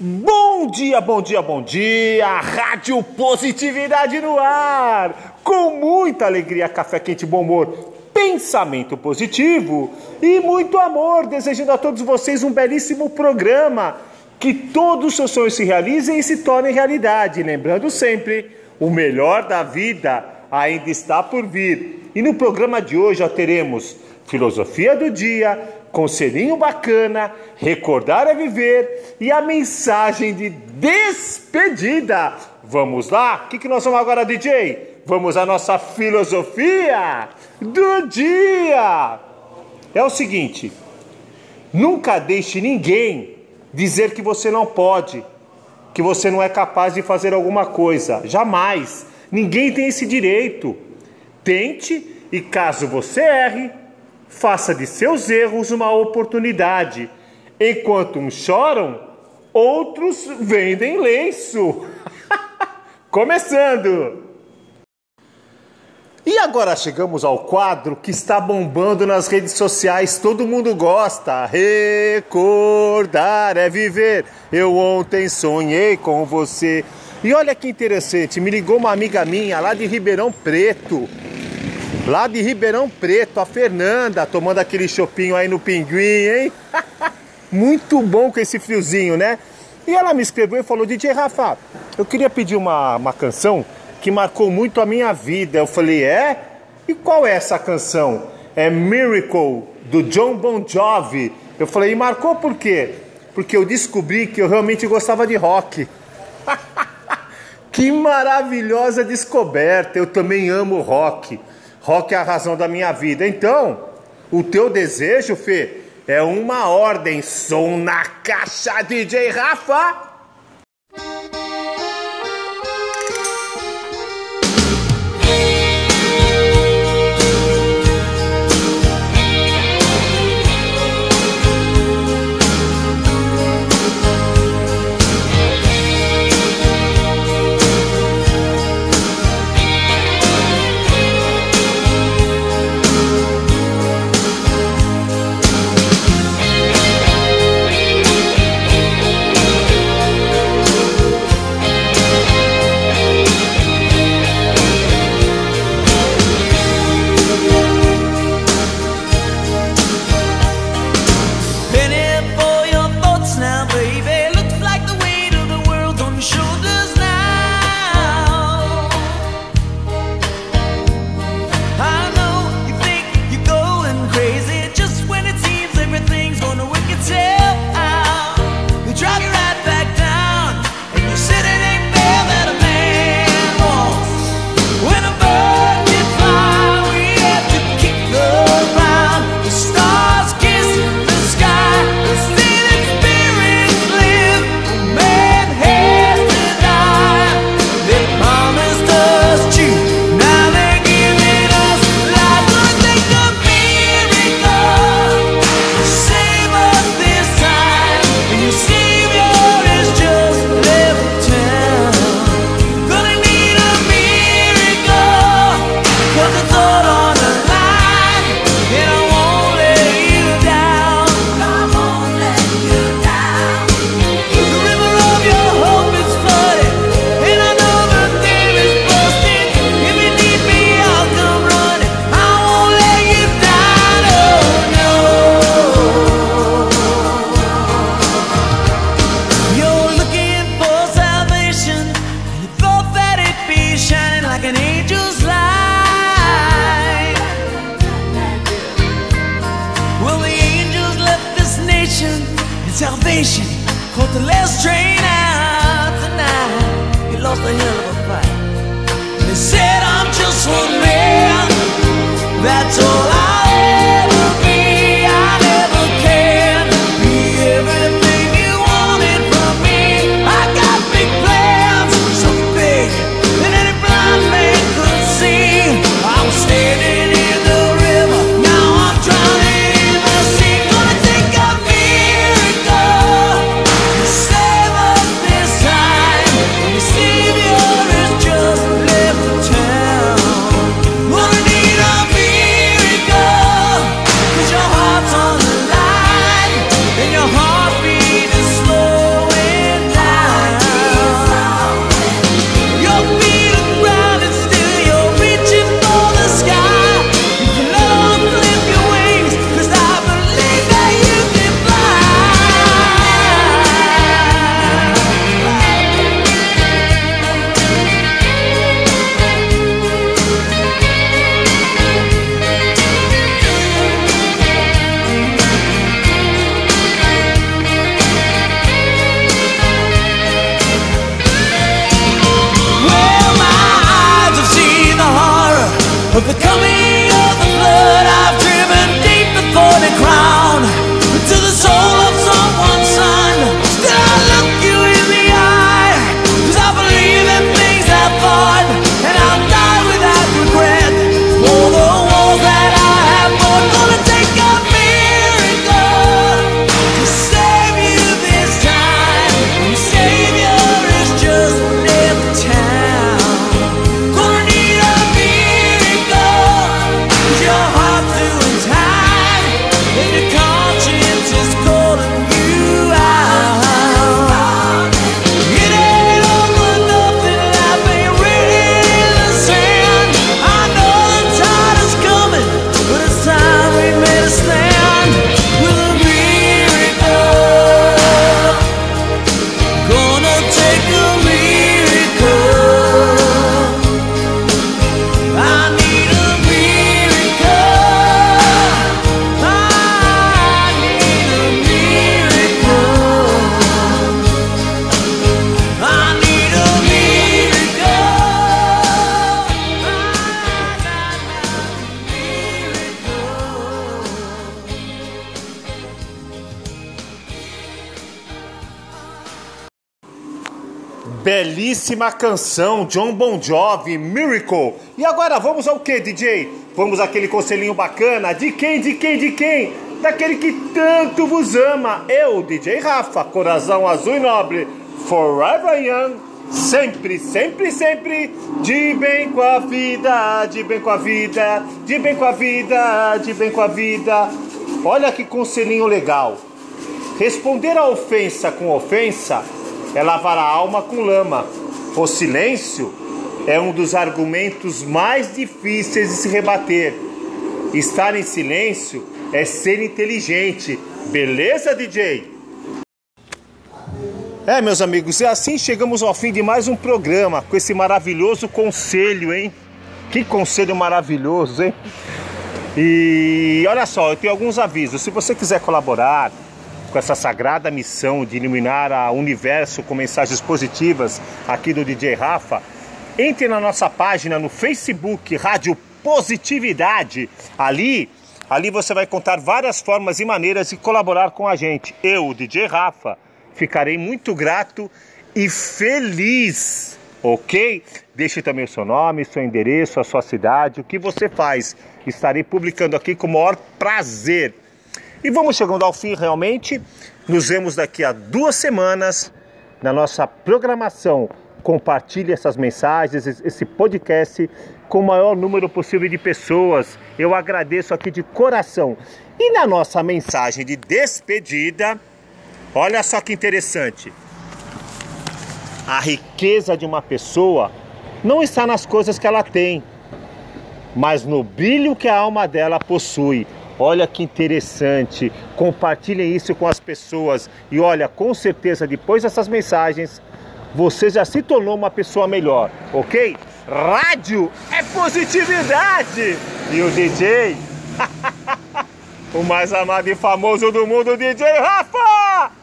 Bom dia, bom dia, bom dia! Rádio Positividade no ar! Com muita alegria, café quente, bom humor, pensamento positivo e muito amor, desejando a todos vocês um belíssimo programa. Que todos os seus sonhos se realizem e se tornem realidade. Lembrando sempre, o melhor da vida ainda está por vir. E no programa de hoje já teremos filosofia do dia, conselhinho bacana, recordar é viver e a mensagem de despedida. Vamos lá? O que, que nós vamos agora, DJ? Vamos à nossa filosofia do dia. É o seguinte: nunca deixe ninguém dizer que você não pode, que você não é capaz de fazer alguma coisa. Jamais. Ninguém tem esse direito. Tente e caso você erre, faça de seus erros uma oportunidade. Enquanto uns choram, outros vendem lenço. Começando! E agora chegamos ao quadro que está bombando nas redes sociais, todo mundo gosta. Recordar é viver. Eu ontem sonhei com você. E olha que interessante, me ligou uma amiga minha lá de Ribeirão Preto. Lá de Ribeirão Preto, a Fernanda, tomando aquele chopinho aí no pinguim, hein? Muito bom com esse friozinho, né? E ela me escreveu e falou: DJ Rafa, eu queria pedir uma, uma canção que marcou muito a minha vida. Eu falei: É? E qual é essa canção? É Miracle, do John Bon Jovi. Eu falei: E marcou por quê? Porque eu descobri que eu realmente gostava de rock. que maravilhosa descoberta! Eu também amo rock. Rock é a razão da minha vida. Então, o teu desejo, Fê, é uma ordem. Som na caixa, DJ Rafa! nation called the Last Train. Belíssima canção, John Bon Jovi, Miracle. E agora vamos ao que, DJ? Vamos àquele conselhinho bacana. De quem, de quem, de quem? Daquele que tanto vos ama. Eu, DJ Rafa, coração azul e nobre. Forever Young. Sempre, sempre, sempre. De bem com a vida, de bem com a vida, de bem com a vida, de bem com a vida. Olha que conselhinho legal. Responder a ofensa com ofensa é lavar a alma com lama. O silêncio é um dos argumentos mais difíceis de se rebater. Estar em silêncio é ser inteligente. Beleza, DJ? É, meus amigos, e assim chegamos ao fim de mais um programa com esse maravilhoso conselho, hein? Que conselho maravilhoso, hein? E olha só, eu tenho alguns avisos. Se você quiser colaborar, com essa sagrada missão de iluminar o universo com mensagens positivas aqui do DJ Rafa, entre na nossa página no Facebook Rádio Positividade. Ali, ali você vai contar várias formas e maneiras de colaborar com a gente. Eu, o DJ Rafa, ficarei muito grato e feliz. Ok? Deixe também o seu nome, seu endereço, a sua cidade, o que você faz. Estarei publicando aqui com o maior prazer. E vamos chegando ao fim realmente. Nos vemos daqui a duas semanas na nossa programação. Compartilhe essas mensagens, esse podcast com o maior número possível de pessoas. Eu agradeço aqui de coração. E na nossa mensagem de despedida, olha só que interessante. A riqueza de uma pessoa não está nas coisas que ela tem, mas no brilho que a alma dela possui. Olha que interessante. Compartilhem isso com as pessoas. E olha, com certeza, depois dessas mensagens, você já se tornou uma pessoa melhor, ok? Rádio é positividade! E o DJ, o mais amado e famoso do mundo, DJ Rafa!